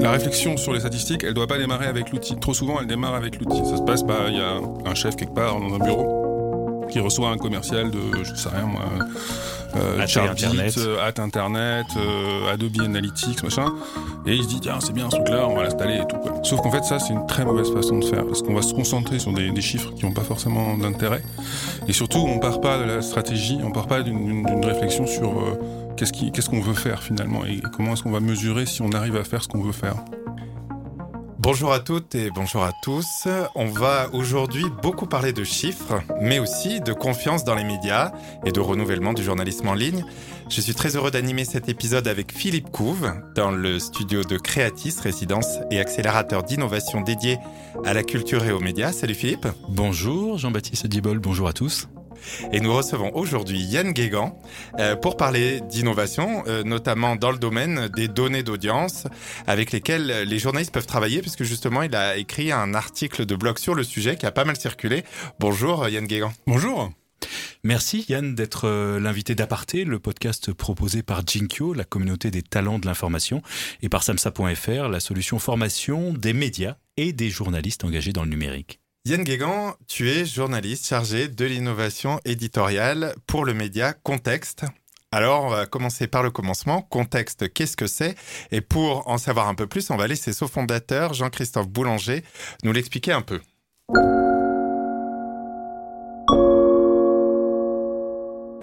La réflexion sur les statistiques, elle doit pas démarrer avec l'outil. Trop souvent, elle démarre avec l'outil. Ça se passe, bah, il y a un chef quelque part dans un bureau qui reçoit un commercial de, je sais rien moi, euh, Chartbeat, Internet. euh, at Internet, euh, Adobe Analytics, machin. Et il se dit, tiens, c'est bien ce truc-là, on va l'installer et tout. Quoi. Sauf qu'en fait, ça, c'est une très mauvaise façon de faire, parce qu'on va se concentrer sur des, des chiffres qui n'ont pas forcément d'intérêt. Et surtout, on part pas de la stratégie, on part pas d'une- réflexion sur euh, qu'est-ce qu'on veut faire finalement, et comment est-ce qu'on va mesurer si on arrive à faire ce qu'on veut faire. Bonjour à toutes et bonjour à tous. On va aujourd'hui beaucoup parler de chiffres, mais aussi de confiance dans les médias et de renouvellement du journalisme en ligne. Je suis très heureux d'animer cet épisode avec Philippe Couve dans le studio de Creatis, résidence et accélérateur d'innovation dédié à la culture et aux médias. Salut Philippe. Bonjour Jean-Baptiste Dibol, bonjour à tous. Et nous recevons aujourd'hui Yann Guégan euh, pour parler d'innovation, euh, notamment dans le domaine des données d'audience avec lesquelles les journalistes peuvent travailler, puisque justement il a écrit un article de blog sur le sujet qui a pas mal circulé. Bonjour Yann Guégan. Bonjour Merci Yann d'être euh, l'invité d'Aparté, le podcast proposé par Jinkyo, la communauté des talents de l'information, et par samsa.fr, la solution formation des médias et des journalistes engagés dans le numérique. Yann Guégan, tu es journaliste chargé de l'innovation éditoriale pour le média Contexte. Alors, on va commencer par le commencement. Contexte, qu'est-ce que c'est? Et pour en savoir un peu plus, on va laisser son fondateur, Jean-Christophe Boulanger, nous l'expliquer un peu.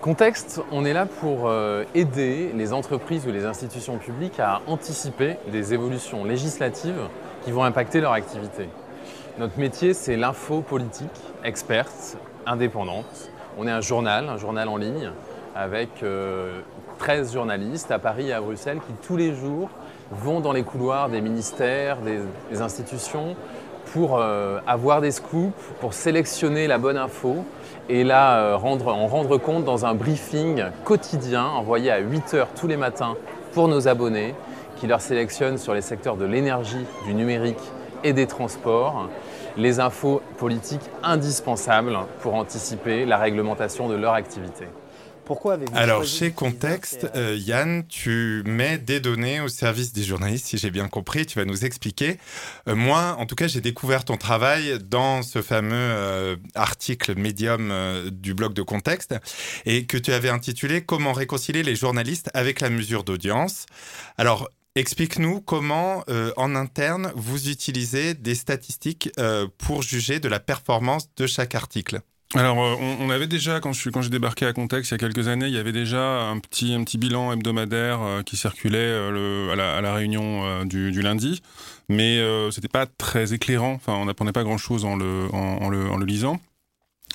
Contexte, on est là pour euh, aider les entreprises ou les institutions publiques à anticiper des évolutions législatives qui vont impacter leur activité. Notre métier, c'est l'info politique, experte, indépendante. On est un journal, un journal en ligne, avec euh, 13 journalistes à Paris et à Bruxelles qui tous les jours vont dans les couloirs des ministères, des, des institutions, pour euh, avoir des scoops, pour sélectionner la bonne info et là euh, rendre, en rendre compte dans un briefing quotidien envoyé à 8 heures tous les matins pour nos abonnés qui leur sélectionnent sur les secteurs de l'énergie, du numérique et des transports les infos politiques indispensables pour anticiper la réglementation de leur activité. Pourquoi avez-vous Alors, chez Contexte, euh, Yann, tu mets des données au service des journalistes, si j'ai bien compris, tu vas nous expliquer. Euh, moi, en tout cas, j'ai découvert ton travail dans ce fameux euh, article médium euh, du blog de Contexte, et que tu avais intitulé Comment réconcilier les journalistes avec la mesure d'audience. Alors, explique-nous comment, euh, en interne, vous utilisez des statistiques euh, pour juger de la performance de chaque article. Alors, euh, on, avait déjà, quand je quand j'ai débarqué à Contexte il y a quelques années, il y avait déjà un petit, un petit bilan hebdomadaire qui circulait à, la, réunion du, lundi, mais euh, c'était pas très éclairant. Enfin, on n'apprenait pas grand-chose en le, en le lisant.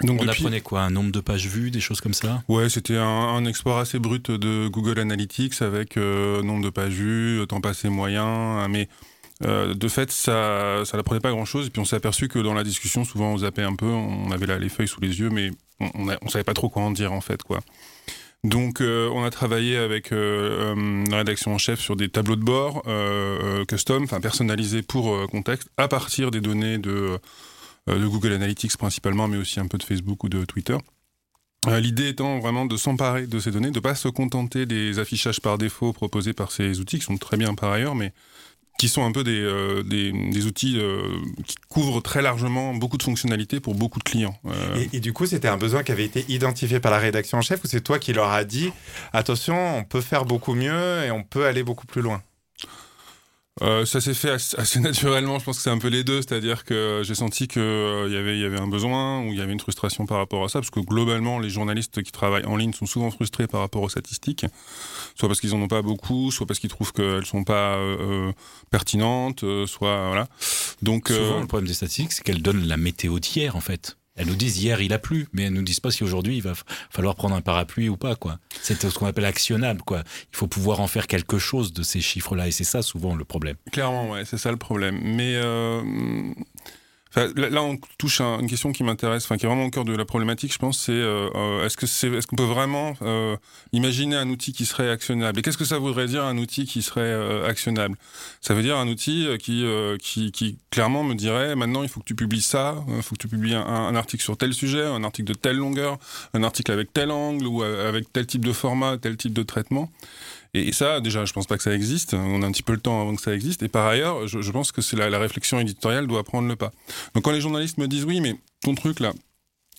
Donc On depuis, apprenait quoi Un nombre de pages vues, des choses comme ça? Ouais, c'était un, un export assez brut de Google Analytics avec euh, nombre de pages vues, temps passé moyen, hein, mais euh, de fait, ça, ça n'apprenait pas grand-chose. Et puis on s'est aperçu que dans la discussion, souvent on zappait un peu, on avait là les feuilles sous les yeux, mais on, on savait pas trop quoi en dire en fait, quoi. Donc, euh, on a travaillé avec euh, euh, la rédaction en chef sur des tableaux de bord euh, euh, custom, enfin personnalisés pour euh, contexte, à partir des données de, euh, de Google Analytics principalement, mais aussi un peu de Facebook ou de Twitter. Euh, L'idée étant vraiment de s'emparer de ces données, de pas se contenter des affichages par défaut proposés par ces outils, qui sont très bien par ailleurs, mais qui sont un peu des, euh, outils euh, qui couvrent très largement beaucoup de fonctionnalités pour beaucoup de clients. Euh, Et, et du coup, c'était un besoin qui avait été identifié par la rédaction en chef ou c'est toi qui leur as dit attention, on peut faire beaucoup mieux et on peut aller beaucoup plus loin? Euh, ça s'est fait assez, naturellement. Je pense que c'est un peu les deux, c'est-à-dire que j'ai senti que euh, il y avait il y avait un besoin ou il y avait une frustration par rapport à ça, parce que globalement les journalistes qui travaillent en ligne sont souvent frustrés par rapport aux statistiques, soit parce qu'ils en ont pas beaucoup, soit parce qu'ils trouvent qu'elles sont pas euh, euh, pertinentes, soit voilà. Donc Souvent, le problème des statistiques, c'est qu'elles donnent la météo d'hier, en fait. Elles nous disent hier il a plu, mais elles nous disent pas si aujourd'hui il va falloir prendre un parapluie ou pas, quoi. C'est ce qu'on appelle actionnable, quoi. Il faut pouvoir en faire quelque chose de ces chiffres-là, et c'est ça souvent le problème. Clairement, ouais, c'est ça le problème. Mais euh, là, on touche à une question qui m'intéresse, enfin qui est vraiment au cœur de la problématique, je pense, c'est euh, euh, est-ce que c'est, est-ce qu'on peut vraiment euh, imaginer un outil qui serait actionnable? Et qu'est-ce que ça voudrait dire un outil qui serait actionnable? Ça veut dire un outil qui, qui, qui, clairement me dirait maintenant il faut que tu publies ça, il faut que tu publies un, un, article sur tel sujet, un article de telle longueur, un article avec tel angle ou avec tel type de format, tel type de traitement. Et ça, déjà, je pense pas que ça existe. On a un petit peu le temps avant que ça existe. Et par ailleurs, je, pense que c'est la, la, réflexion éditoriale doit prendre le pas. Donc quand les journalistes me disent oui, mais ton truc là,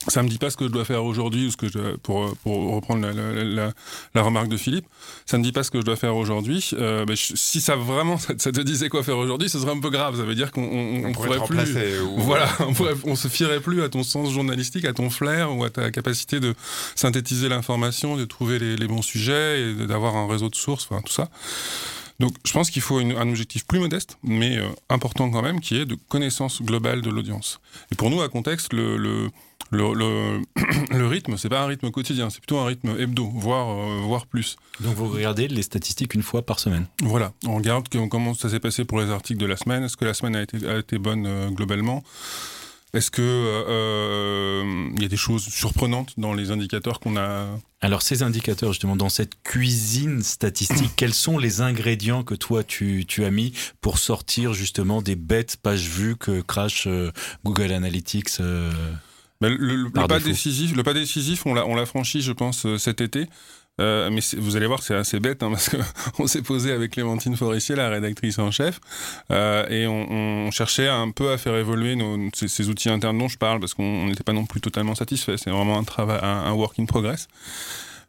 ça me dit pas ce que je dois faire aujourd'hui ou ce que je pour pour reprendre la, la, la, remarque de Philippe. Ça me dit pas ce que je dois faire aujourd'hui. Euh, ben, si ça vraiment ça, te disait quoi faire aujourd'hui ce serait un peu grave. Ça veut dire qu'on on, pourrait, plus voilà on, pourrait, on se fierait plus à ton sens journalistique à ton flair ou à ta capacité de synthétiser l'information de trouver les, les, bons sujets et d'avoir un réseau de sources enfin tout ça donc je pense qu'il faut un objectif plus modeste, mais euh, important quand même, qui est de connaissance globale de l'audience. Et pour nous, à contexte, le, le, le, le, le rythme, c'est pas un rythme quotidien, c'est plutôt un rythme hebdo, voire, euh, voire plus. Donc vous regardez les statistiques une fois par semaine Voilà, on regarde comment ça s'est passé pour les articles de la semaine, est-ce que la semaine a été, a été bonne euh, globalement? Est-ce que euh, il y a des choses surprenantes dans les indicateurs qu'on a Alors ces indicateurs justement dans cette cuisine statistique, quels sont les ingrédients que toi tu, tu, as mis pour sortir justement des bêtes pages vues que crash Google Analytics ben, le, pas décisif, le pas décisif, on l'a, franchi, je pense, euh, cet été. Euh, mais vous allez voir, c'est assez bête hein, parce qu'on s'est posé avec Clémentine Forissier, la rédactrice en chef, euh, et on, on, cherchait un peu à faire évoluer nos, ces, ces, outils internes dont je parle parce qu'on n'était pas non plus totalement satisfait. C'est vraiment un travail, un, un work in progress.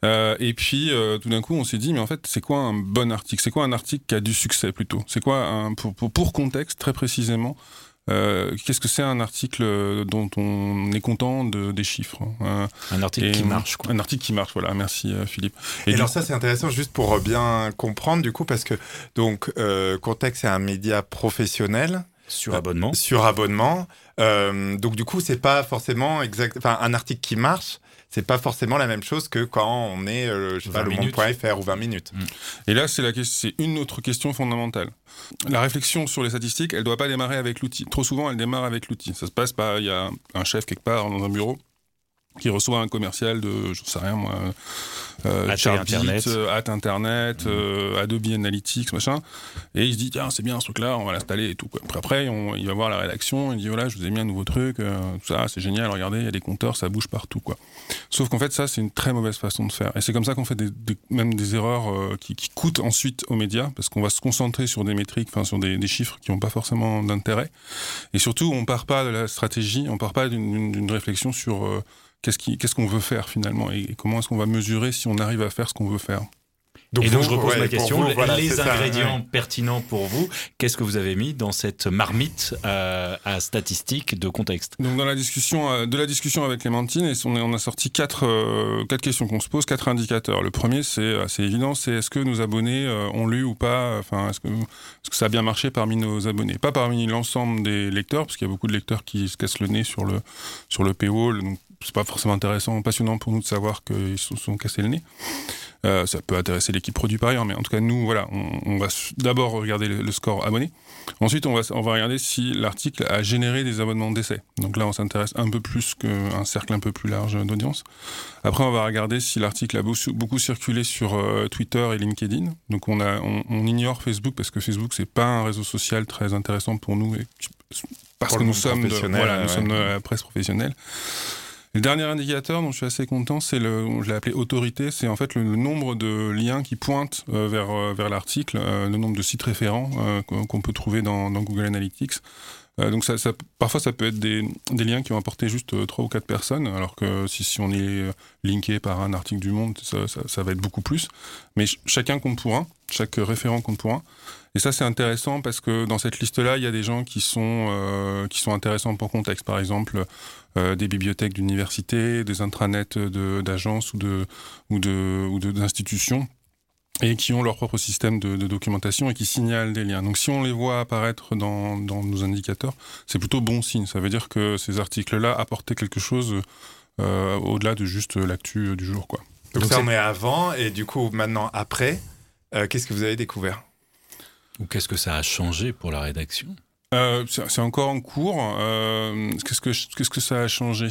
Euh, et puis euh, tout d'un coup, on s'est dit, mais en fait, c'est quoi un bon article? C'est quoi un article qui a du succès plutôt? C'est quoi un, pour, pour, pour contexte très précisément euh, qu'est-ce que c'est un article dont on est content de, des chiffres hein Un article qui marche. Quoi. Un article qui marche, voilà. Merci euh, Philippe. Et, alors ça c'est intéressant juste pour bien comprendre du coup parce que donc euh, Context c'est un média professionnel. Sur abonnement. sur abonnement. donc du coup c'est pas forcément exact. Enfin un article qui marche c'est pas forcément la même chose que quand on est, je sais pas, le monde.fr ou 20 minutes. Mm. Et là, c'est la c'est une autre question fondamentale. La réflexion sur les statistiques, elle doit pas démarrer avec l'outil. Trop souvent, elle démarre avec l'outil. Ça se passe pas, il y a un chef quelque part dans un bureau qui reçoit un commercial de, je sais rien moi, euh, Internet, euh, at Internet, mmh. euh, Adobe Analytics, machin, et il se dit tiens c'est bien ce truc-là, on va l'installer et tout. Quoi. Après, après on, il va voir la rédaction, il dit voilà je vous ai mis un nouveau truc, euh, tout ça c'est génial, regardez il y a des compteurs, ça bouge partout quoi. Sauf qu'en fait ça c'est une très mauvaise façon de faire, et c'est comme ça qu'on fait des, des, même des erreurs euh, qui, qui, coûtent ensuite aux médias parce qu'on va se concentrer sur des métriques, enfin sur des, des chiffres qui n'ont pas forcément d'intérêt, et surtout on part pas de la stratégie, on part pas d'une réflexion sur qu'est-ce qu'on veut faire finalement et comment est-ce qu'on va mesurer si on arrive à faire ce qu'on veut faire. Donc et donc je repose ma question, les ingrédients pertinents pour vous, qu'est-ce que vous avez mis dans cette marmite à, à statistiques de contexte? Donc dans la discussion, euh, de la discussion avec Clémentine, et on, on a sorti quatre, euh, quatre questions qu'on se pose, quatre indicateurs. Le premier, c'est assez évident, c'est est-ce que nos abonnés euh, ont lu ou pas, enfin est-ce que, est que ça a bien marché parmi nos abonnés, pas parmi l'ensemble des lecteurs, parce qu'il y a beaucoup de lecteurs qui se cassent le nez sur le sur le paywall, donc c'est pas forcément intéressant, passionnant pour nous de savoir qu'ils se sont cassés le nez. Euh, ça peut intéresser l'équipe produit par ailleurs, mais en tout cas, nous, voilà, on, on va d'abord regarder le, le, score abonné. Ensuite, on va, on va regarder si l'article a généré des abonnements d'essai. Donc là, on s'intéresse un peu plus qu'un cercle un peu plus large d'audience. Après, on va regarder si l'article a beaucoup, beaucoup, circulé sur euh, Twitter et LinkedIn. Donc on, a, on, on ignore Facebook parce que Facebook, c'est pas un réseau social très intéressant pour nous et parce que nous sommes, de, voilà, nous ouais. sommes de la presse professionnelle. Le dernier indicateur dont je suis assez content, c'est le, je l'ai appelé autorité, c'est en fait le, nombre de liens qui pointent euh, vers, euh, vers l'article, euh, le nombre de sites référents qu'on peut trouver dans, Google Analytics. Donc ça, parfois ça peut être des, des liens qui ont apporté juste trois ou quatre personnes, alors que si, si on est linké par un article du Monde, ça, ça, va être beaucoup plus. Mais ch chacun compte pour un, chaque référent compte pour un. Et ça c'est intéressant parce que dans cette liste-là, il y a des gens qui sont qui sont intéressants pour contexte. Par exemple, des bibliothèques d'université, des intranets d'agences ou de ou de ou d'institutions et qui ont leur propre système de, de, documentation et qui signalent des liens. Donc si on les voit apparaître dans, dans nos indicateurs, c'est plutôt bon signe. Ça veut dire que ces articles-là apportaient quelque chose euh, au-delà de juste l'actu du jour. Quoi. Donc, Donc ça on est avant et du coup maintenant après, euh, qu'est-ce que vous avez découvert? Ou qu'est-ce que ça a changé pour la rédaction? Euh, C'est encore en cours. Euh, qu'est-ce, que, qu'est-ce que ça a changé?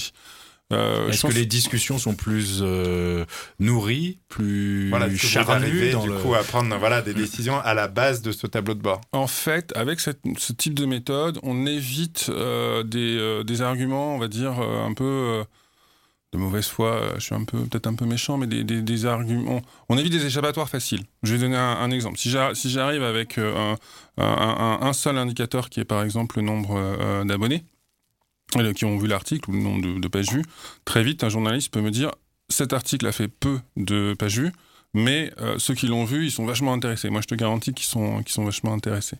Euh, Est-ce que les discussions sont plus euh, nourries, plus voilà, charnues dans du coup à prendre voilà des décisions à la base de ce tableau de bord En fait, avec cette, ce type de méthode, on évite euh, des, euh, des, arguments, on va dire un peu de mauvaise foi. Je suis un peu peut-être un peu méchant, mais des, arguments. On évite des échappatoires faciles. Je vais donner un, exemple. Si j'arrive avec un, un, seul indicateur qui est par exemple le nombre d'abonnés euh, qui ont vu l'article ou le nombre de, pages vues, très vite, un journaliste peut me dire cet article a fait peu de pages vues, mais euh, ceux qui l'ont vu, ils sont vachement intéressés. Moi, je te garantis qu'ils sont, sont vachement intéressés.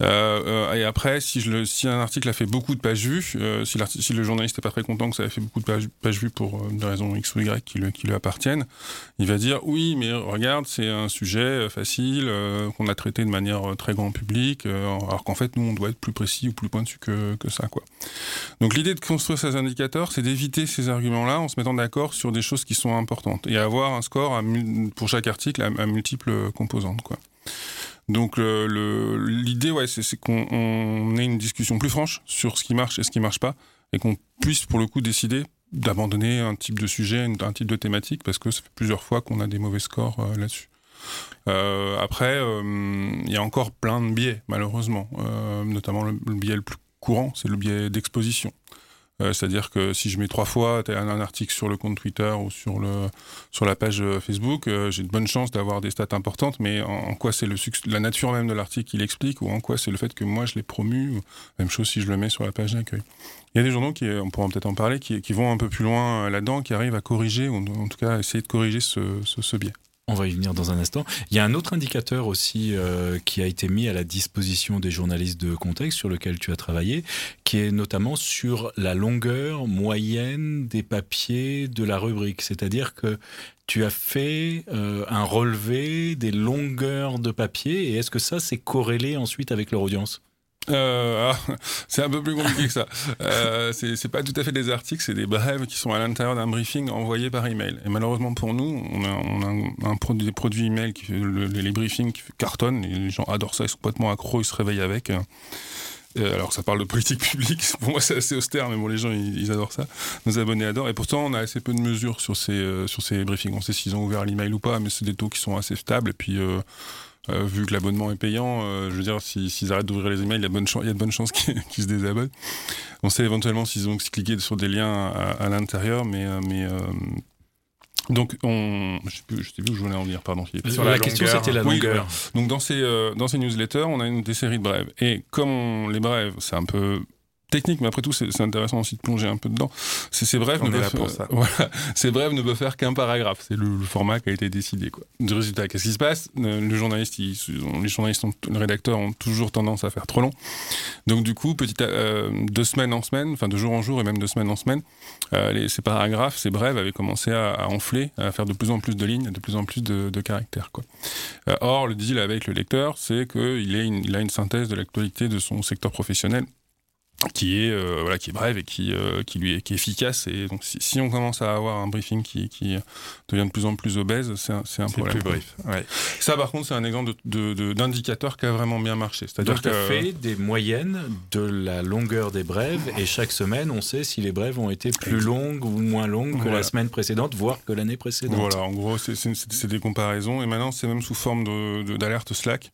Euh, euh, et après, si, un article a fait beaucoup de pages vues, si, le journaliste n'est pas très content que ça ait fait beaucoup de pages, vues pour une raison X ou Y qui, qui lui appartiennent, il va dire oui, mais regarde, c'est un sujet facile qu'on a traité de manière très grand public, alors qu'en fait, nous, on doit être plus précis ou plus pointu que, ça. Quoi. Donc l'idée de construire ces indicateurs, c'est d'éviter ces arguments-là en se mettant d'accord sur des choses qui sont importantes et avoir un score à chaque article à, multiples composantes. Quoi. Donc l'idée, ouais, c'est qu'on ait une discussion plus franche sur ce qui marche et ce qui marche pas, et qu'on puisse pour le coup décider d'abandonner un type de sujet, un type de thématique, parce que ça fait plusieurs fois qu'on a des mauvais scores euh, là-dessus. Euh, après, euh, il y a encore plein de biais, malheureusement, euh, notamment le, biais le plus courant, c'est le biais d'exposition. Euh, c'est-à-dire que si je mets trois fois un, article sur le compte Twitter ou sur, le, sur la page euh, Facebook, euh, j'ai de bonnes chances d'avoir des stats importantes, mais en, quoi c'est la nature même de l'article qui l'explique ou en quoi c'est le fait que moi je l'ai promu. Même chose si je le mets sur la page d'accueil. Il y a des journaux qui, on pourra peut-être en parler, qui, vont un peu plus loin là-dedans, qui arrivent à corriger, ou en tout cas essayer de corriger ce, ce biais. On va y venir dans un instant. Il y a un autre indicateur aussi euh, qui a été mis à la disposition des journalistes de contexte sur lequel tu as travaillé, qui est notamment sur la longueur moyenne des papiers de la rubrique. C'est-à-dire que tu as fait euh, un relevé des longueurs de papier et est-ce que ça c'est corrélé ensuite avec leur audience? Euh, ah, c'est un peu plus compliqué que ça. Euh, c'est pas tout à fait des articles, c'est des brèves qui sont à l'intérieur d'un briefing envoyé par email. Et malheureusement pour nous, on a, un, des produits email qui le, les briefings qui cartonnent. Les gens adorent ça, ils sont complètement accros, ils se réveillent avec. Euh, alors ça parle de politique publique, pour moi c'est assez austère, mais bon les gens ils, ils, adorent ça. Nos abonnés adorent. Et pourtant on a assez peu de mesures sur ces euh, sur ces briefings. On sait s'ils ont ouvert l'email ou pas, mais c'est des taux qui sont assez stables. Et puis euh, vu que l'abonnement est payant, euh, je veux dire, s'ils si, arrêtent d'ouvrir les emails, il y a, bonne il y a de bonnes chances qu'ils qu se désabonnent. On sait éventuellement s'ils ont cliqué sur des liens à, à l'intérieur, mais, euh, mais donc, on, je sais plus, je sais plus où je voulais en venir, pardon. Sur la, la question, c'était la longueur. Oui, donc, dans ces, euh, dans ces newsletters, on a une, des séries de brèves. Et comme on, les brèves, c'est un peu technique, mais après tout, c'est intéressant aussi de plonger un peu dedans. C'est ces brèves, ne peuvent, pour ça. Voilà, ces brèves ne peuvent faire qu'un paragraphe. C'est le, le, format qui a été décidé. Quoi. Du résultat, qu'est-ce qui se passe? Le journaliste, ils, les journalistes, ont, les rédacteurs ont toujours tendance à faire trop long. Donc du coup, petit à, euh, de semaine en semaine, enfin de jour en jour et même de semaine en semaine, euh, les, ces paragraphes, ces brèves avaient commencé à, à, enfler, à faire de plus en plus de lignes, de plus en plus de, de caractères. Quoi. Euh, or, le deal avec le lecteur, c'est qu'il il a une synthèse de l'actualité de son secteur professionnel qui est euh, voilà qui est brève et qui euh, qui lui est qui est efficace. Et donc si, si, on commence à avoir un briefing qui, qui devient de plus en plus obèse c'est un, c'est un problème. plus brief ouais. ça par contre c'est un exemple de, de, d'indicateur qui a vraiment bien marché. C'est-à-dire que fait des moyennes de la longueur des brèves et chaque semaine on sait si les brèves ont été plus longues ou moins longues que voilà. la semaine précédente voire que l'année précédente. Voilà en gros c'est, c'est, c'est des comparaisons. Et maintenant c'est même sous forme de, de, d'alerte Slack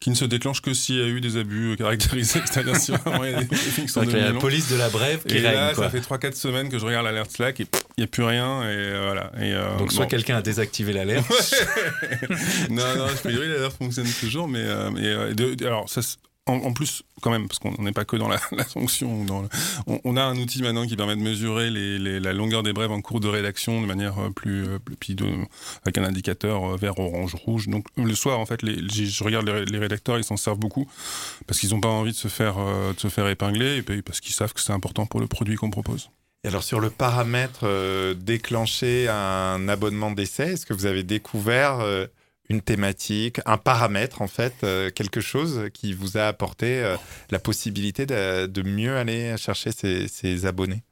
qui ne se déclenche que s'il y a eu des abus caractérisés, c'est-à-dire si vraiment il y a des briefings qui sont la police de la brève qui et règne, là, quoi. ça fait 3-4 semaines que je regarde l'alerte Slack et il n'y a plus rien et euh, voilà. Et, euh, Donc soit bon. quelqu'un a désactivé l'alerte. non, non, je peux dire l'alerte fonctionne toujours, mais, euh, euh, de, alors ça en, plus, quand même, parce qu'on n'est pas que dans la, la on, a un outil maintenant qui permet de mesurer la longueur des brèves en cours de rédaction de manière plus, plus de, avec un indicateur vert, orange, rouge. Donc le soir, en fait, les, je regarde les, rédacteurs, ils s'en servent beaucoup parce qu'ils n'ont pas envie de se faire, de se faire épingler et puis parce qu'ils savent que c'est important pour le produit qu'on propose. Et alors sur le paramètre euh, déclencher un abonnement d'essai, est-ce que vous avez découvert euh, une thématique, un paramètre en fait, euh, quelque chose qui vous a apporté euh, la possibilité de, de, mieux aller chercher ces abonnés?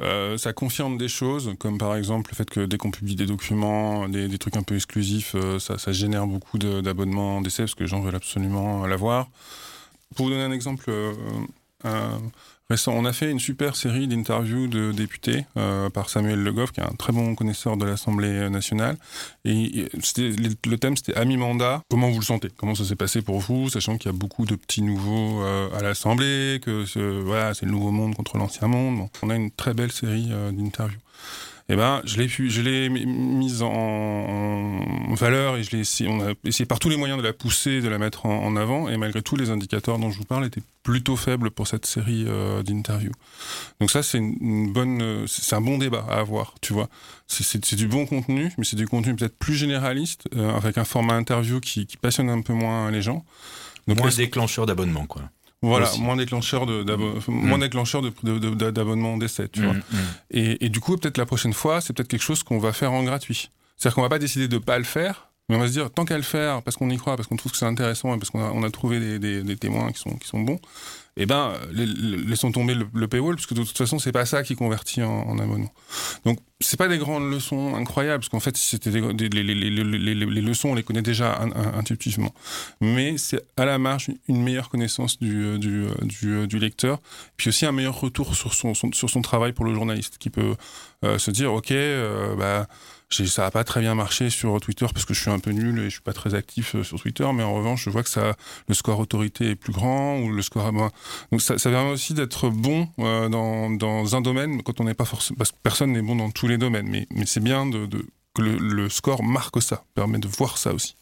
Euh, ça confirme des choses, comme par exemple le fait que dès qu'on publie des documents, des, trucs un peu exclusifs, ça, ça, génère beaucoup d'abonnements d'essai parce que les gens veulent absolument l'avoir. pour vous donner un exemple récent. On a fait une super série d'interviews de députés euh, par Samuel Le Goff, qui est un très bon connaisseur de l'Assemblée nationale. Et le thème, c'était à mi-mandat. Comment vous le sentez? Comment ça s'est passé pour vous, sachant qu'il y a beaucoup de petits nouveaux euh, à l'Assemblée, que voilà, c'est le nouveau monde contre l'ancien monde. On a une très belle série euh, d'interviews eh ben, je l'ai je l'ai mise en, valeur et je l'ai essayé, on a essayé par tous les moyens de la pousser, de la mettre en, avant. Et malgré tout, les indicateurs dont je vous parle étaient plutôt faibles pour cette série euh, d'interviews. Donc ça, c'est une, bonne, c'est un bon débat à avoir, tu vois. C'est du bon contenu, mais c'est du contenu peut-être plus généraliste, euh, avec un format interview qui, qui, passionne un peu moins les gens. Donc, moins déclencheur d'abonnement, quoi. Voilà, moins déclencheur de, moins mm. déclencheur d'abonnement d'essai, tu mm, vois. Mm. Et, et, du coup, peut-être la prochaine fois, c'est peut-être quelque chose qu'on va faire en gratuit. C'est-à-dire qu'on va pas décider de pas le faire, mais on va se dire, tant qu'à le faire, parce qu'on y croit, parce qu'on trouve que c'est intéressant et parce qu'on a, on a trouvé des, des, des, témoins qui sont, qui sont bons, eh ben, laissons tomber le, paywall, parce que de toute façon, c'est pas ça qui convertit en, abonnement. Donc, c'est pas des grandes leçons incroyables, parce qu'en fait, c'était les, leçons, on les connaît déjà intuitivement. Mais c'est à la marge une meilleure connaissance du, du, du, du, lecteur, puis aussi un meilleur retour sur son, sur son travail pour le journaliste, qui peut euh, se dire, ok, euh, bah ça n'a pas très bien marché sur Twitter parce que je suis un peu nul et je suis pas très actif euh, sur Twitter, mais en revanche, je vois que ça, le score autorité est plus grand ou le score. Donc ça, permet aussi d'être bon euh, dans, dans, un domaine quand on n'est pas forcément. Parce que personne n'est bon dans tous les domaines, mais, mais c'est bien que le, le, score marque ça, permet de voir ça aussi.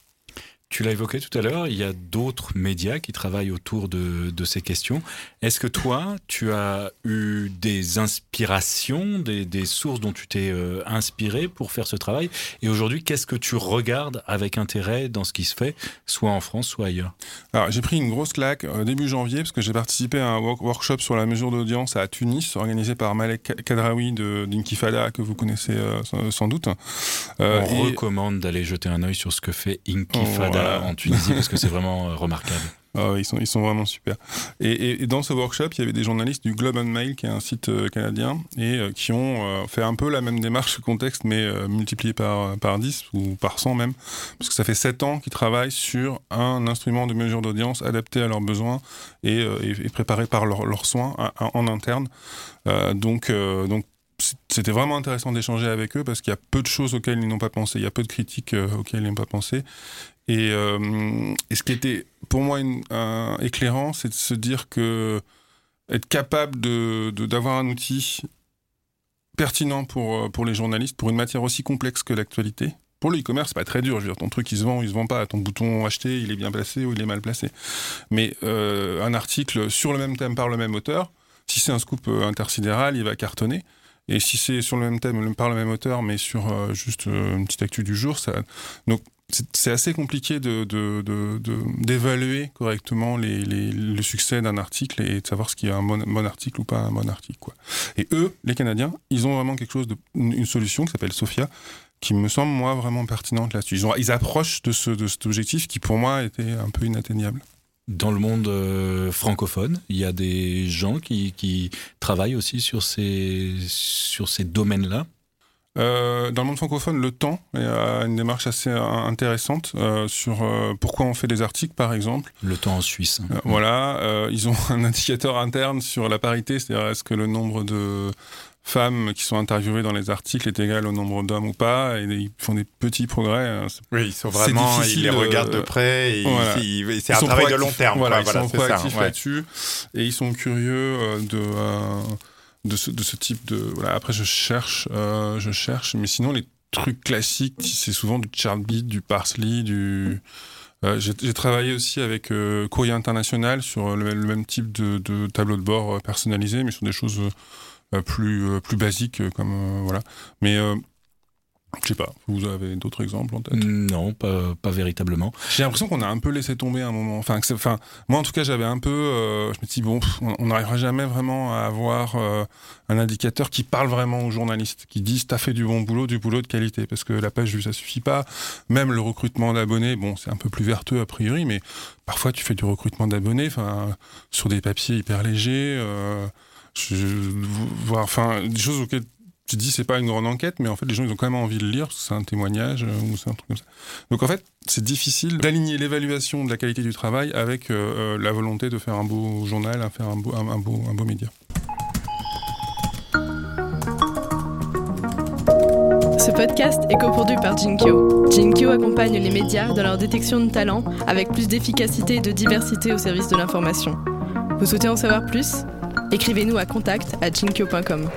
Tu l'as évoqué tout à l'heure, il y a d'autres médias qui travaillent autour de, de ces questions. Est-ce que toi, tu as eu des inspirations, des, des sources dont tu t'es euh, inspiré pour faire ce travail? Et aujourd'hui, qu'est-ce que tu regardes avec intérêt dans ce qui se fait, soit en France, soit ailleurs? Alors, j'ai pris une grosse claque euh, début janvier parce que j'ai participé à un workshop sur la mesure d'audience à Tunis, organisé par Malek Kadraoui d'Inkifada, que vous connaissez euh, sans, doute. On recommande d'aller jeter un œil sur ce que fait Inkifada en Tunisie parce que c'est vraiment euh, remarquable. Ah ils, sont, ils sont vraiment super. Et, dans ce workshop, il y avait des journalistes du Globe and Mail, qui est un site euh, canadien, et euh, qui ont fait un peu la même démarche contexte, mais multiplié par, par 10 ou par 100 même, parce que ça fait 7 ans qu'ils travaillent sur un instrument de mesure d'audience adapté à leurs besoins et, et, préparé par leurs soins en interne. donc, donc c'était vraiment intéressant d'échanger avec eux parce qu'il y a peu de choses auxquelles ils n'ont pas pensé, il y a peu de critiques auxquelles ils n'ont pas pensé. Euh, et, ce qui était pour moi éclairant, c'est de se dire que être capable de, d'avoir un outil pertinent pour, euh, pour les journalistes, pour une matière aussi complexe que l'actualité. Pour le e-commerce, c'est pas très dur. Je veux dire, ton truc, il se vend il se vend pas. Ton bouton acheter, il est bien placé ou il est mal placé. Mais euh, un article sur le même thème par le même auteur, si c'est un scoop intersidéral, il va cartonner. Et si c'est sur le même thème par le même auteur, mais sur juste une petite actu du jour, ça. Donc c'est assez compliqué d'évaluer de, de, correctement le succès d'un article et de savoir ce qui est un bon, article ou pas un bon article. Et eux, les Canadiens, ils ont vraiment quelque chose une solution qui s'appelle Sophia, qui me semble moi vraiment pertinente là-dessus. Ils, ils, approchent de, ce, de cet objectif qui pour moi était un peu inatteignable. Dans le monde euh, francophone, il y a des gens qui, qui travaillent aussi sur ces, sur ces domaines-là euh, dans le monde francophone, le temps a une démarche assez euh, intéressante euh, sur euh, pourquoi on fait des articles, par exemple. Le temps en Suisse. Euh, voilà, ils ont un indicateur interne sur la parité, c'est-à-dire est-ce que le nombre de femmes qui sont interviewées dans les articles est égal au nombre d'hommes ou pas, et ils font des petits progrès. Hein. Oui, ils sont vraiment, ils les regardent de près, et c'est un travail de long terme. Voilà, ils sont proactifs là-dessus, et ils sont curieux de de ce, de ce type de. Voilà. Après, je cherche, euh, je cherche, mais sinon, les trucs classiques, c'est souvent du Chartbeat, du Parsley, du. Euh, j'ai travaillé aussi avec euh, Courrier International sur le, même type de, de, tableau de bord euh, personnalisé, mais sur des choses euh, plus, plus basiques, comme voilà. Mais je sais pas, vous avez d'autres exemples en tête? Non, pas, pas véritablement. J'ai l'impression qu'on a un peu laissé tomber un moment. Enfin, enfin moi en tout cas, j'avais un peu. Euh, je me dis, bon, on n'arrivera jamais vraiment à avoir euh, un indicateur qui parle vraiment aux journalistes, qui disent t'as fait du bon boulot, du boulot de qualité. Parce que la page vue, ça suffit pas. Même le recrutement d'abonnés, bon, c'est un peu plus vertueux a priori, mais parfois tu fais du recrutement d'abonnés enfin, sur des papiers hyper légers. Euh, je, enfin, des choses auxquelles tu te dis c'est pas une grande enquête, mais en fait les gens ils ont quand même envie de lire, c'est un témoignage ou c'est un truc comme ça. Donc en fait c'est difficile d'aligner l'évaluation de la qualité du travail avec la volonté de faire un beau journal, faire un beau, un beau, un beau média. Ce podcast est coproduit par Jinkyo. Jinkyo accompagne les médias dans leur détection de talents avec plus d'efficacité et de diversité au service de l'information. Vous souhaitez en savoir plus? Écrivez-nous à contact à jinkyo.com.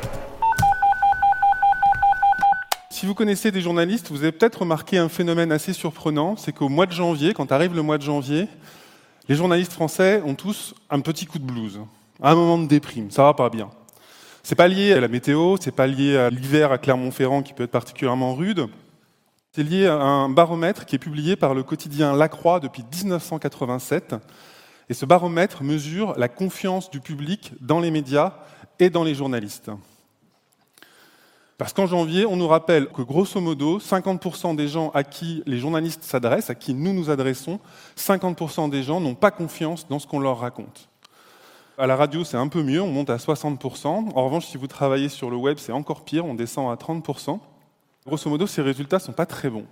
Si vous connaissez des journalistes, vous avez peut-être remarqué un phénomène assez surprenant, c'est qu'au mois de janvier, quand arrive le mois de janvier, les journalistes français ont tous un petit coup de blues, un moment de déprime, ça va pas bien. C'est pas lié à la météo, c'est pas lié à l'hiver à Clermont-Ferrand qui peut être particulièrement rude. C'est lié à un baromètre qui est publié par le quotidien La Croix depuis 1987. Et ce baromètre mesure la confiance du public dans les médias et dans les journalistes. Parce qu'en janvier, on nous rappelle que grosso modo, 50% des gens à qui les journalistes s'adressent, à qui nous nous adressons, 50% des gens n'ont pas confiance dans ce qu'on leur raconte. À la radio, c'est un peu mieux, on monte à 60%. En revanche, si vous travaillez sur le web, c'est encore pire, on descend à 30%. Grosso modo, ces résultats ne sont pas très bons.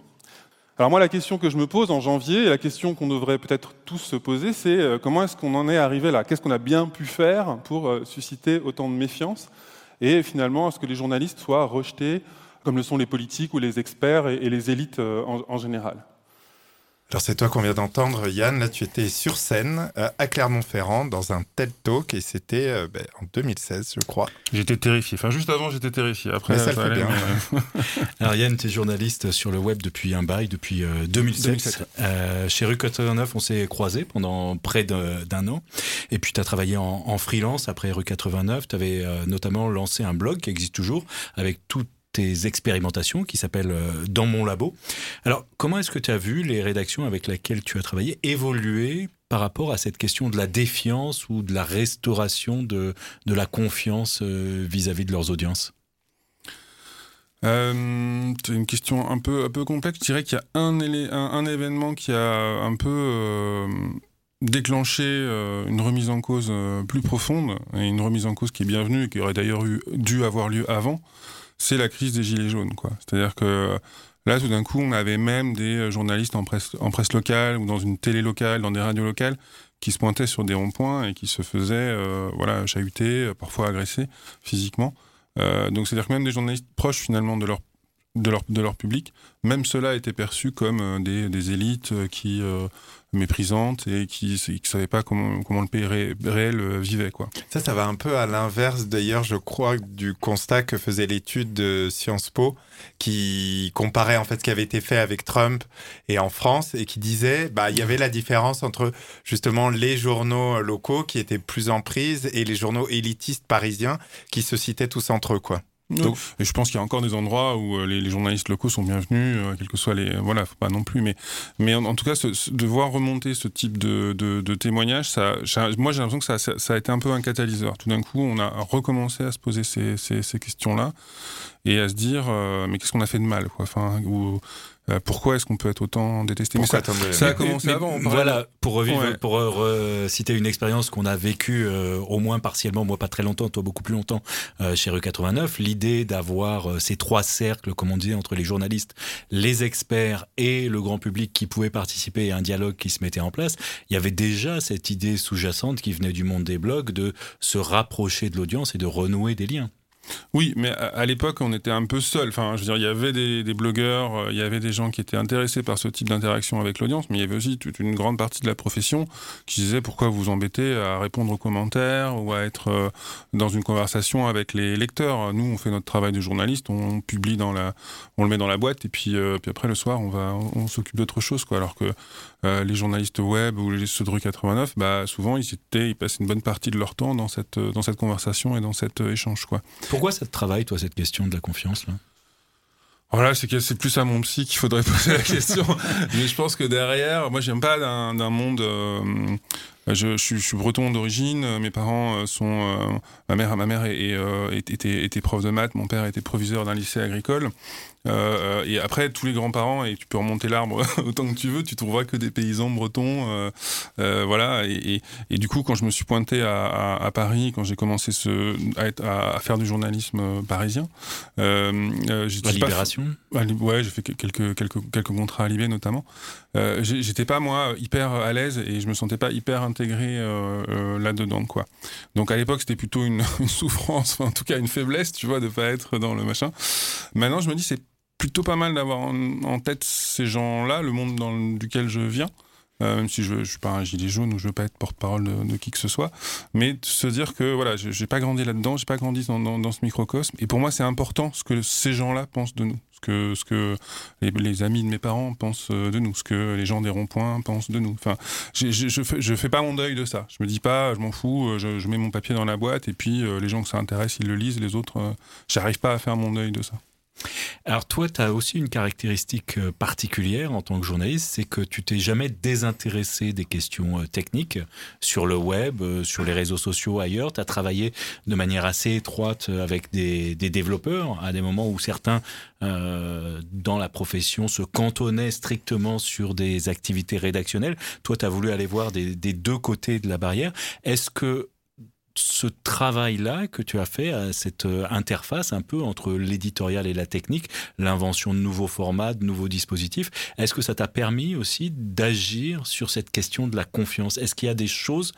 Alors moi, la question que je me pose en janvier, et la question qu'on devrait peut-être tous se poser, c'est euh, comment est-ce qu'on en est arrivé là? Qu'est-ce qu'on a bien pu faire pour euh, susciter autant de méfiance? Et finalement, est-ce que les journalistes soient rejetés, comme le sont les politiques ou les experts et les élites euh, en général? Alors c'est toi qu'on vient d'entendre, Yann. Là, tu étais sur scène euh, à Clermont-Ferrand dans un TED Talk et c'était euh, ben, en 2016, je crois. J'étais terrifié. Enfin, juste avant, j'étais terrifié. Après, ça, ça bien. Alors Yann, tu es journaliste sur le web depuis un bail, depuis 2007. Euh, chez Rue 89, on s'est croisés pendant près d'un an. Et puis tu as travaillé en, en, freelance après Rue 89. Tu avais notamment lancé un blog qui existe toujours avec tout tes expérimentations qui s'appellent euh, Dans mon labo. Alors, comment est-ce que tu as vu les rédactions avec lesquelles tu as travaillé évoluer par rapport à cette question de la défiance ou de la restauration de, de la confiance euh, vis-à-vis de leurs audiences? Euh, c'est une question un peu, un peu complexe. Je dirais qu'il y a un, événement qui a un peu déclenché une remise en cause plus profonde, et une remise en cause qui est bienvenue et qui aurait d'ailleurs dû avoir lieu avant c'est la crise des gilets jaunes. C'est-à-dire que là, tout d'un coup, on avait même des journalistes en presse, locale ou dans une télé locale, dans des radios locales, qui se pointaient sur des ronds-points et qui se faisaient euh, voilà, chahuter, parfois agresser physiquement. Euh, donc c'est-à-dire que même des journalistes proches finalement de leur de leur, de leur public, même cela était perçu comme euh, des, des élites qui méprisante et qui ne savait pas comment, comment le pays réel euh, vivait. Quoi. Ça, ça va un peu à l'inverse d'ailleurs, je crois, du constat que faisait l'étude de Sciences Po, qui comparait en fait ce qui avait été fait avec Trump et en France, et qui disait, bah, il y avait la différence entre justement les journaux locaux qui étaient plus en prise et les journaux élitistes parisiens qui se citaient tous entre eux, quoi. Et je pense qu'il y a encore des endroits où euh, les, journalistes locaux sont bienvenus, euh, quels que soient les. Voilà, faut pas non plus. Mais, mais en, tout cas, de voir remonter ce type de, de, témoignages, ça, moi j'ai l'impression que ça, a été un peu un catalyseur. Tout d'un coup, on a recommencé à se poser ces, questions-là et à se dire euh, mais qu'est-ce qu'on a fait de mal quoi enfin pourquoi est-ce qu'on peut être autant détesté? Mais ça, ça, a commencé avant. Voilà, pour revivre, pour citer une expérience qu'on a vécue euh, au moins partiellement, moi pas très longtemps, toi beaucoup plus longtemps, euh, chez Rue 89, l'idée d'avoir ces trois cercles, comme on disait, entre les journalistes, les experts et le grand public qui pouvait participer à un dialogue qui se mettait en place, il y avait déjà cette idée sous-jacente qui venait du monde des blogs de se rapprocher de l'audience et de renouer des liens. Oui, mais à, l'époque, on était un peu seul. Enfin, je veux dire, il y avait des, blogueurs, euh, il y avait des gens qui étaient intéressés par ce type d'interaction avec l'audience, mais il y avait aussi toute une grande partie de la profession qui disait pourquoi vous embêtez à répondre aux commentaires ou à être euh, dans une conversation avec les lecteurs? Nous, on fait notre travail de journaliste, on, publie dans la, on le met dans la boîte et puis, euh, puis après le soir, on va, on, s'occupe d'autre chose, quoi. Alors que les journalistes web ou les ceux de 89, bah souvent ils étaient, ils passaient une bonne partie de leur temps dans cette, dans cette conversation et dans cet échange, quoi. Pourquoi ça te travaille, toi, cette question de la confiance là? Voilà, c'est que c'est plus à mon psy qu'il faudrait poser la question. Mais je pense que derrière, moi, j'aime pas d'un monde euh, je, je, suis, breton d'origine. Mes parents sont. ma mère, ma mère était, était prof de maths. Mon père était proviseur d'un lycée agricole. Euh, et après, tous les grands-parents, et tu peux remonter l'arbre autant que tu veux, tu trouveras que des paysans bretons. Euh, euh, voilà. Et, et, du coup, quand je me suis pointé à, à, Paris, quand j'ai commencé ce, à, être, à, faire du journalisme parisien, euh, j'ai Libération. ouais, j'ai fait quelques quelques quelques contrats à Libé notamment. J'étais pas moi hyper à l'aise et je me sentais pas hyper intégré là-dedans, quoi. Donc à l'époque, c'était plutôt une, une souffrance, en tout cas une faiblesse, tu vois, de pas être dans le machin. Maintenant, je me dis c'est plutôt pas mal d'avoir en, tête ces gens-là, le monde dans duquel je viens. Euh, même si je ne suis pas un gilet jaune ou je veux pas être porte-parole de, qui que ce soit, mais se dire que voilà, j'ai pas grandi là-dedans, j'ai pas grandi dans, ce microcosme, et pour moi c'est important ce que ces gens-là pensent de nous, ce que, ce que les, amis de mes parents pensent de nous, ce que les gens des ronds-points pensent de nous. Enfin, je, je, fais, je pas mon deuil de ça. Je me dis pas, je m'en fous, je, mets mon papier dans la boîte et puis euh, les gens que ça intéresse, ils le lisent, les autres, euh, j'arrive pas à faire mon deuil de ça. Alors toi, tu as aussi une caractéristique euh, particulière en tant que journaliste, c'est que tu t'es jamais désintéressé des questions euh, techniques sur le web, euh, sur les réseaux sociaux, ailleurs. Tu as travaillé de manière assez étroite avec des, développeurs à des moments où certains dans la profession se cantonnaient strictement sur des activités rédactionnelles. Toi, tu as voulu aller voir des deux côtés de la barrière. Est-ce que ce travail-là que tu as fait, cette euh, interface un peu entre l'éditorial et la technique, l'invention de nouveaux formats, de nouveaux dispositifs, est-ce que ça t'a permis aussi d'agir sur cette question de la confiance? Est-ce qu'il y a des choses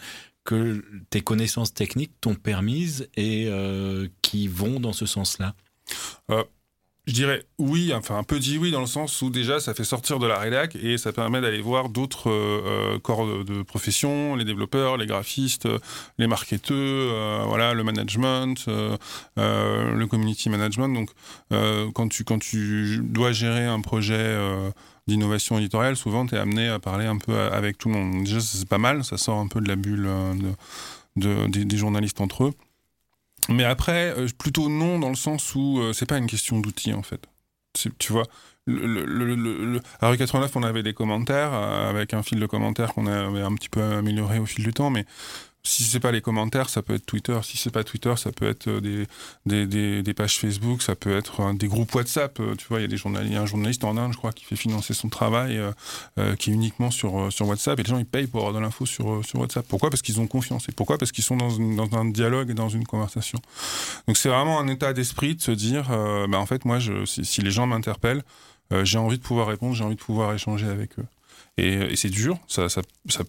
que tes connaissances techniques t'ont permises et euh, qui vont dans ce sens-là? Euh, je dirais oui, enfin un peu dit oui dans le sens où déjà ça fait sortir de la rédac et ça permet d'aller voir d'autres euh, euh, corps de, profession, les développeurs, les graphistes, les marketeurs, euh, voilà, le management, le community management. Donc quand tu quand tu dois gérer un projet d'innovation éditoriale, souvent tu es amené à parler un peu avec tout le monde. Déjà c'est pas mal, ça sort un peu de la bulle de, des journalistes entre eux. Mais après, euh, plutôt non, dans le sens où euh, c'est pas une question d'outils, en fait. Tu vois, à Rue 89, on avait des commentaires, euh, avec un fil de commentaires qu'on avait un petit peu amélioré au fil du temps, mais si c'est pas les commentaires, ça peut être Twitter. Si c'est pas Twitter, ça peut être euh, des, des, des, des pages Facebook, ça peut être euh, des groupes WhatsApp. Euh, tu vois, il y a des journalistes, un journaliste en Inde, je crois, qui fait financer son travail, qui est uniquement sur, sur WhatsApp. Et les gens, ils payent pour avoir de l'info sur, sur WhatsApp. Pourquoi? Parce qu'ils ont confiance. Et pourquoi? Parce qu'ils sont dans, dans, un dialogue et dans une conversation. Donc c'est vraiment un état d'esprit de se dire, bah, en fait, moi, je, si, si les gens m'interpellent, j'ai envie de pouvoir répondre, j'ai envie de pouvoir échanger avec eux. Et, c'est dur, ça,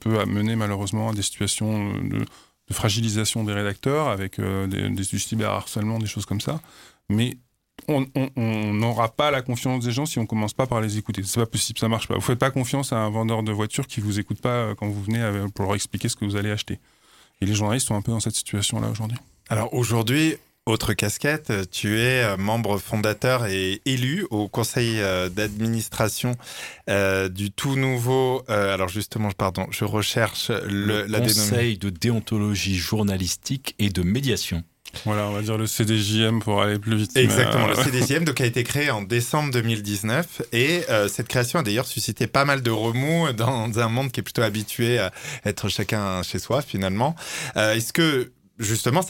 peut amener malheureusement à des situations de, de fragilisation des rédacteurs avec euh, des, des, du cyberharcèlement, des choses comme ça. Mais on n'aura pas la confiance des gens si on commence pas par les écouter. C'est pas possible, ça marche pas. Vous faites pas confiance à un vendeur de voiture qui vous écoute pas euh, quand vous venez pour leur expliquer ce que vous allez acheter. Et les journalistes sont un peu dans cette situation-là aujourd'hui. Alors aujourd'hui, autre casquette, tu es euh, membre fondateur et élu au conseil euh, d'administration euh, du tout nouveau. alors justement, pardon, je recherche le, le conseil de déontologie journalistique et de médiation. Voilà, on va dire le CDJM pour aller plus vite. Exactement, le CDJM donc, a été créé en décembre 2019 et cette création a d'ailleurs suscité pas mal de remous dans un monde qui est plutôt habitué à être chacun chez soi finalement. Est-ce que justement,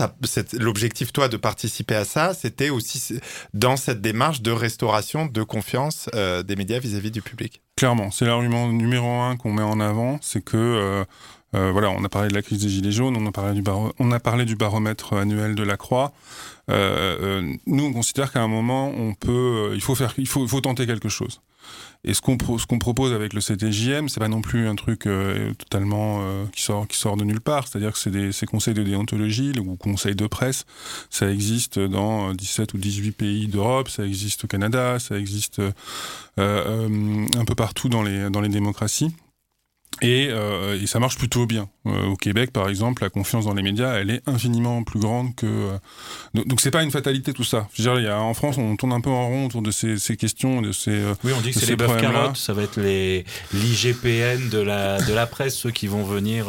l'objectif, toi, de participer à ça, c'était aussi dans cette démarche de restauration de confiance euh, des médias vis-à-vis du public. Clairement, c'est l'argument numéro un qu'on met en avant, c'est que euh, euh, voilà, on a parlé de la crise des gilets jaunes, on a parlé du, baromètre annuel de la Croix. nous, on considère qu'à un moment, il faut faire, il faut tenter quelque chose. Et ce qu'on propose avec le CTJM, c'est pas non plus un truc euh, totalement euh, qui sort qui sort de nulle part. C'est-à-dire que c'est des ces conseils de déontologie ou conseils de presse, ça existe dans 17 ou 18 pays d'Europe, ça existe au Canada, ça existe euh, un peu partout dans les dans les démocraties. Et, euh, et, ça marche plutôt bien. Euh, au Québec, par exemple, la confiance dans les médias, elle est infiniment plus grande que. Euh, donc, c'est pas une fatalité tout ça. Je veux dire, il y a, en France, on tourne un peu en rond autour de ces, ces questions, de ces. Euh, oui, on dit que c'est les bœufs carottes. Ça va être les l'IGPN de la de la presse, ceux qui vont venir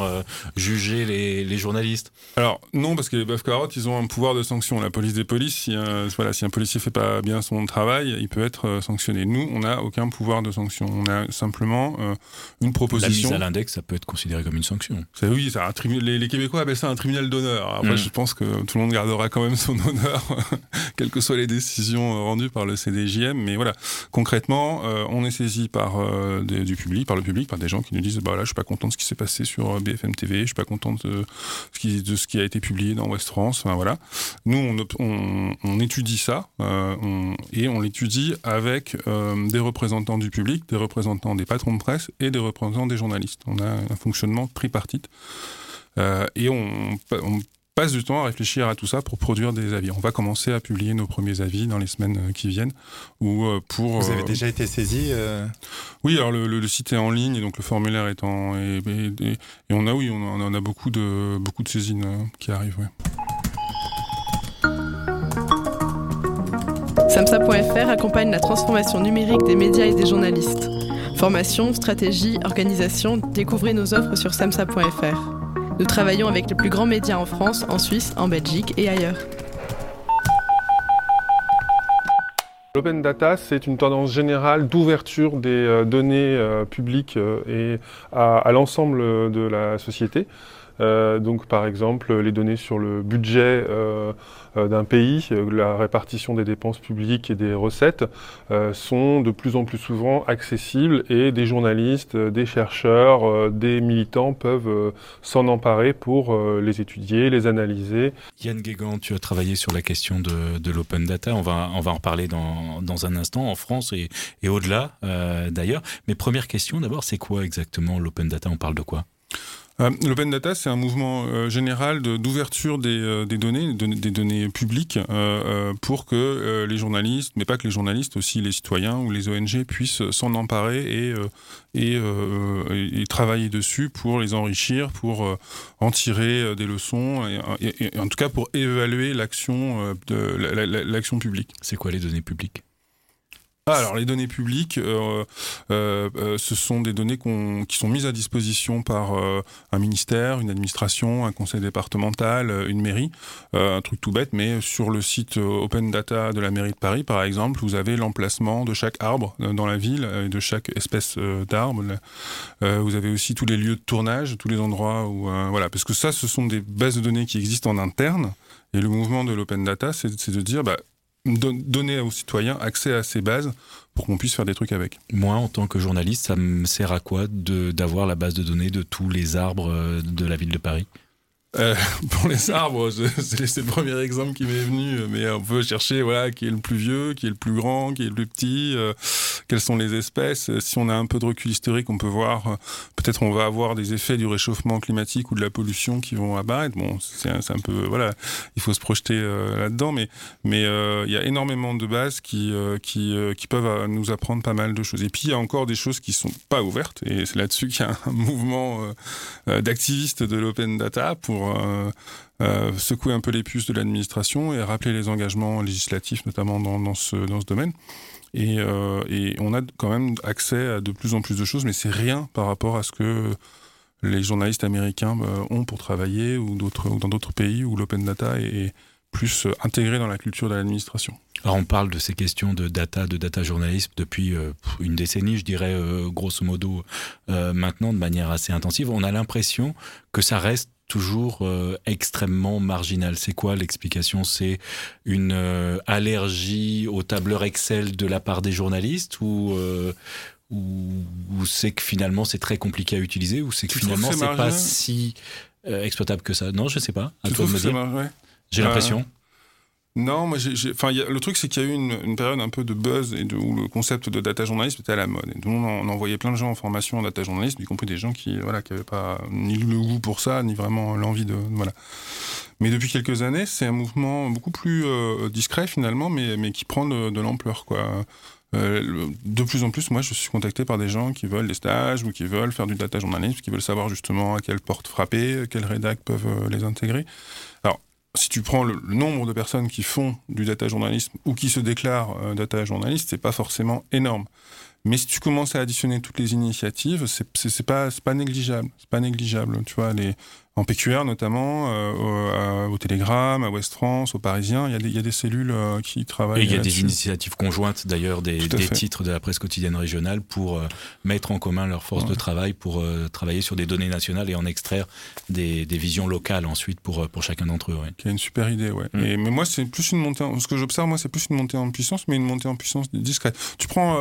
juger les, les, journalistes. Alors non, parce que les bœufs carottes, ils ont un pouvoir de sanction. La police des polices, si un, voilà, si un policier fait pas bien son travail, il peut être sanctionné. Nous, on n'a aucun pouvoir de sanction. On a simplement une proposition mise à l'index, ça peut être considéré comme une sanction. oui, ça, les, les, Québécois appellent ça un tribunal d'honneur. Après, mm. je pense que tout le monde gardera quand même son honneur, quelles que soient les décisions rendues par le CDJM. Mais voilà, concrètement, euh, on est saisi par euh, du public, par le public, par des gens qui nous disent, bah là, je suis pas content de ce qui s'est passé sur BFM TV, je suis pas content de ce qui, de ce qui a été publié dans West France. Enfin, voilà. Nous, on, on, on étudie ça euh, et on l'étudie avec des représentants du public, des représentants des patrons de presse et des représentants des journalistes. On a un fonctionnement tripartite. Euh, et on, passe du temps à réfléchir à tout ça pour produire des avis. On va commencer à publier nos premiers avis dans les semaines euh, qui viennent. Ou euh, pour, Vous avez déjà été saisi Oui, alors le, site est en ligne et donc le formulaire est en et, on a oui, on, en a beaucoup de beaucoup de saisines qui arrivent. Samsa.fr accompagne la transformation numérique des médias et des journalistes. Formation, stratégie, organisation, découvrez nos offres sur samsa.fr. Nous travaillons avec les plus grands médias en France, en Suisse, en Belgique et ailleurs. L'open data, c'est une tendance générale d'ouverture des euh, données euh, publiques euh, et à l'ensemble de la société. Euh, donc par exemple les données sur le budget euh, euh, d'un pays, la répartition des dépenses publiques et des recettes sont de plus en plus souvent accessibles et des journalistes, des chercheurs, des militants peuvent s'en emparer pour les étudier, les analyser. Yann Guégan, tu as travaillé sur la question de, l'open data, on va, en reparler dans, un instant en France et, et au-delà d'ailleurs. Mais première question d'abord, c'est quoi exactement l'open data? On parle de quoi? L'open data, c'est un mouvement euh, général d'ouverture des, euh, des, données, des données publiques, pour que les journalistes, mais pas que les journalistes, aussi les citoyens ou les ONG puissent s'en emparer et, et, travailler dessus pour les enrichir, pour en tirer des leçons, et, en tout cas pour évaluer l'action l'action publique. C'est quoi les données publiques? Alors les données publiques, euh, euh, euh, ce sont des données qui sont mises à disposition par un ministère, une administration, un conseil départemental, une mairie. un truc tout bête, mais sur le site Open Data de la mairie de Paris, par exemple, vous avez l'emplacement de chaque arbre dans la ville de chaque espèce d'arbre. vous avez aussi tous les lieux de tournage, tous les endroits où voilà, parce que ça, ce sont des bases de données qui existent en interne. Et le mouvement de l'open data, c'est de dire, bah, donner aux citoyens accès à ces bases pour qu'on puisse faire des trucs avec. Moi, en tant que journaliste, ça me sert à quoi d'avoir la base de données de tous les arbres euh, de la ville de Paris? Euh, pour les arbres, c'est le premier exemple qui m'est venu, mais on peut chercher voilà qui est le plus vieux, qui est le plus grand, qui est le plus petit, euh, quelles sont les espèces. Si on a un peu de recul historique, on peut voir, euh, peut-être on va avoir des effets du réchauffement climatique ou de la pollution qui vont apparaître. Bon, c'est un, un, peu voilà, il faut se projeter là-dedans, mais mais il y a énormément de bases qui qui qui peuvent nous apprendre pas mal de choses. Et puis il y a encore des choses qui sont pas ouvertes, et c'est là-dessus qu'il y a un mouvement d'activistes de l'open data pour euh, euh, secouer un peu les puces de l'administration et rappeler les engagements législatifs, notamment dans, ce, dans ce domaine. Et, euh, et, on a quand même accès à de plus en plus de choses, mais c'est rien par rapport à ce que les journalistes américains ont pour travailler ou, ou dans d'autres pays où l'open data est, plus intégré dans la culture de l'administration. Alors on parle de ces questions de data, de data journalisme depuis une décennie, je dirais grosso modo maintenant de manière assez intensive. On a l'impression que ça reste toujours euh, extrêmement marginal. C'est quoi l'explication? C'est une euh, allergie au tableur Excel de la part des journalistes ou euh, ou, c'est que finalement c'est très compliqué à utiliser ou c'est que finalement c'est pas si exploitable que ça? Non, je sais pas. À toi de me dire. J'ai l'impression. Non, moi, enfin, le truc, c'est qu'il y a eu une, période un peu de buzz où le concept de data journalisme était à la mode. Tout le monde on envoyait plein de gens en formation en data journalisme, y compris des gens qui, voilà, qui n'avaient pas ni le goût pour ça, ni vraiment l'envie de, voilà. Mais depuis quelques années, c'est un mouvement beaucoup plus euh, discret finalement, mais, qui prend de, l'ampleur. Euh, de plus en plus, moi, je suis contacté par des gens qui veulent des stages ou qui veulent faire du data journalisme, qui veulent savoir justement à quelle porte frapper, quelles rédacs peuvent euh, les intégrer. Alors, si tu prends le, nombre de personnes qui font du data journalisme ou qui se déclarent euh, data journaliste, c'est pas forcément énorme. Mais si tu commences à additionner toutes les initiatives, c'est pas pas négligeable. C'est pas négligeable. Tu vois, les, en PQR notamment, au, au, Télégramme, à Ouest France, au Parisien. Il y a des, il y a des cellules qui travaillent. Et il y a des initiatives conjointes d'ailleurs des, des titres de la presse quotidienne régionale pour mettre en commun leurs forces de travail pour travailler sur des données nationales et en extraire des, des visions locales ensuite pour, pour chacun d'entre eux. Qui a une super idée, ouais. Mm. Et, mais moi, c'est plus une montée. En, ce que j'observe, moi, c'est plus une montée en puissance, mais une montée en puissance discrète. Tu prends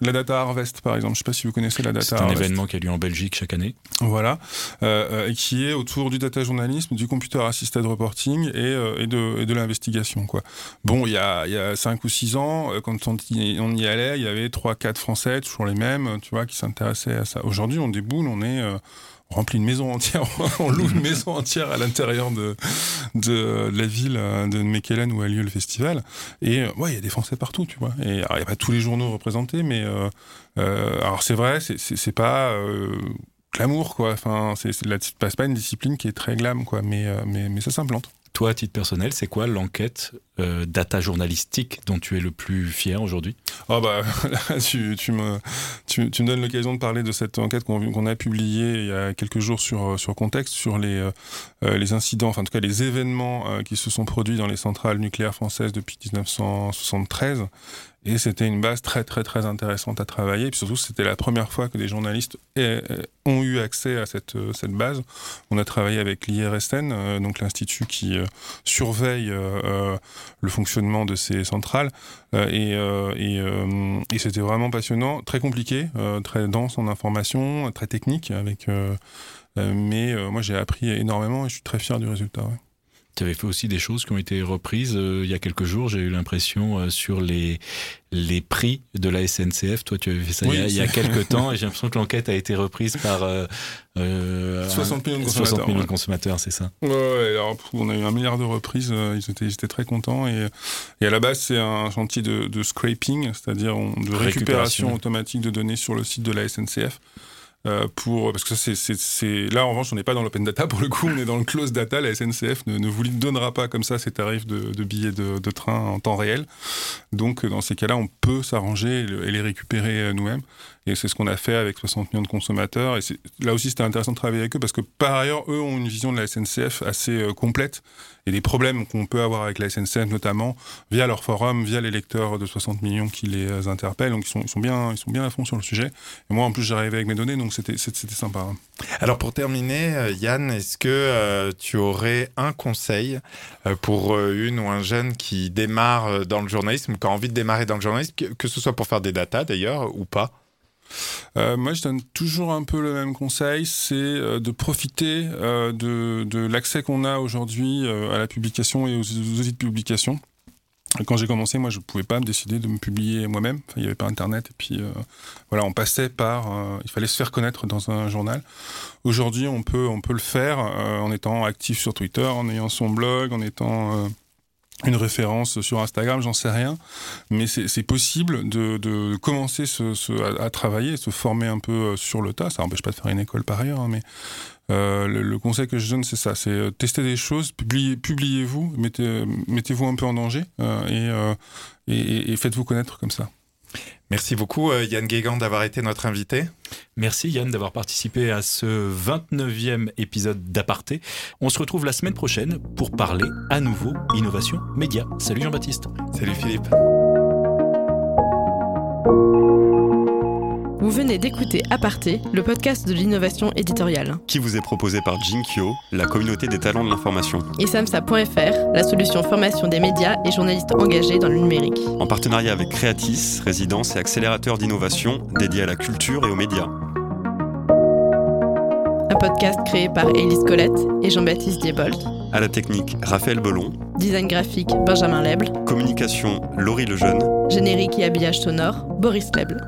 la Data Harvest, par exemple. Je sais pas si vous connaissez la Data C'est un événement qui a lieu en Belgique chaque année. Voilà. Euh, et qui est autour du data journalisme, du computer assisted reporting et, euh, et de, de l'investigation. Quoi. Bon, il y a, y a 5 ou 6 ans, euh, quand on y, allait, il y avait 3-4 Français, toujours les mêmes, tu vois, qui s'intéressaient à ça. Aujourd'hui, on déboule, on est remplit une maison entière, on loue une maison entière à l'intérieur de, de, la ville de Mekellen où a lieu le festival. Et ouais, il y a des Français partout, tu vois. Et il n'y a pas tous les journaux représentés, mais euh, euh, alors c'est vrai, c'est pas euh, glamour, quoi. Enfin, c'est pas une discipline qui est très glam, quoi. Mais, mais, mais ça s'implante. Toi, à titre personnel, c'est quoi l'enquête euh, data journalistique dont tu es le plus fier aujourd'hui? Oh bah tu, tu, me, tu, tu me donnes l'occasion de parler de cette enquête qu'on a publiée il y a quelques jours sur, sur Contexte, sur les, euh, euh, les incidents, enfin en tout cas les événements qui se sont produits dans les centrales nucléaires françaises depuis 1973. Et c'était une base très très très intéressante à travailler. Et puis surtout, c'était la première fois que des journalistes ont eu accès à cette, cette base. On a travaillé avec l'IRSN, donc l'institut qui surveille le fonctionnement de ces centrales. Euh, et, euh, euh, et, c'était vraiment passionnant, très compliqué, très dense en informations, très technique. Avec, mais moi, j'ai appris énormément et je suis très fier du résultat. Tu avais fait aussi des choses qui ont été reprises euh, il y a quelques jours, j'ai eu l'impression, euh, sur les, les prix de la SNCF. Toi, tu avais fait ça il, y a, quelques temps et j'ai l'impression que l'enquête a été reprise par 60 millions de consommateurs. 60 millions consommateurs, c'est ça ouais, alors, on a eu un milliard de reprises, euh, ils étaient, ils étaient très contents. Et, et à la base, c'est un chantier de, de scraping, c'est-à-dire de récupération automatique de données sur le site de la SNCF. Euh, pour parce que ça c'est là en revanche on n'est pas dans l'open data pour le coup on est dans le close data. La SNCF ne, ne vous donnera pas comme ça ses tarifs de, billets de, de, train en temps réel. Donc dans ces cas-là on peut s'arranger et les récupérer euh, nous-mêmes et c'est ce qu'on a fait avec 60 millions de consommateurs. Et là aussi, c'était intéressant de travailler avec eux parce que par ailleurs, eux ont une vision de la SNCF assez euh, complète et des problèmes qu'on peut avoir avec la SNCF, notamment via leur forum, via les lecteurs de 60 millions qui les euh, interpellent. Donc ils sont, bien, ils sont bien à fond sur le sujet. Et moi, en plus, j'arrivais avec mes données, donc c'était sympa. Hein. Alors pour terminer, euh, Yann, est-ce que tu aurais un conseil pour une ou un jeune qui démarre dans le journalisme ou qui a envie de démarrer dans le journalisme, que ce soit pour faire des datas d'ailleurs ou pas? Euh, moi, je donne toujours un peu le même conseil, c'est euh, de profiter euh, de, l'accès qu'on a aujourd'hui à la publication et aux, outils de publication. Quand j'ai commencé, moi, je ne pouvais pas me décider de me publier moi-même. Il n'y avait pas Internet. Et puis, voilà, on passait par... il fallait se faire connaître dans un journal. Aujourd'hui, on peut, on peut le faire en étant actif sur Twitter, en ayant son blog, en étant une référence sur Instagram, j'en sais rien, mais c'est possible de, commencer ce, ce, à, travailler, se former un peu euh, sur le tas. Ça n'empêche pas de faire une école par ailleurs, hein, mais euh, le, conseil que je donne, c'est ça, c'est euh, tester des choses, publiez, publiez-vous, mettez, mettez-vous un peu en danger et faites-vous connaître comme ça. Merci beaucoup euh, Yann Guégan d'avoir été notre invité. Merci Yann d'avoir participé à ce 29e épisode d'Aparté. On se retrouve la semaine prochaine pour parler à nouveau innovation média. Salut Jean-Baptiste. Salut Philippe. Vous venez d'écouter Aparté, le podcast de l'innovation éditoriale. Qui vous est proposé par Jinkyo, la communauté des talents de l'information. Et samsa.fr, la solution formation des médias et journalistes engagés dans le numérique. En partenariat avec Creatis, résidence et accélérateur d'innovation dédié à la culture et aux médias. Un podcast créé par Élise Colette et Jean-Baptiste Diebold. À la technique, Raphaël Belon. Design graphique, Benjamin Leble. Communication, Laurie Lejeune. Générique et habillage sonore, Boris Leble.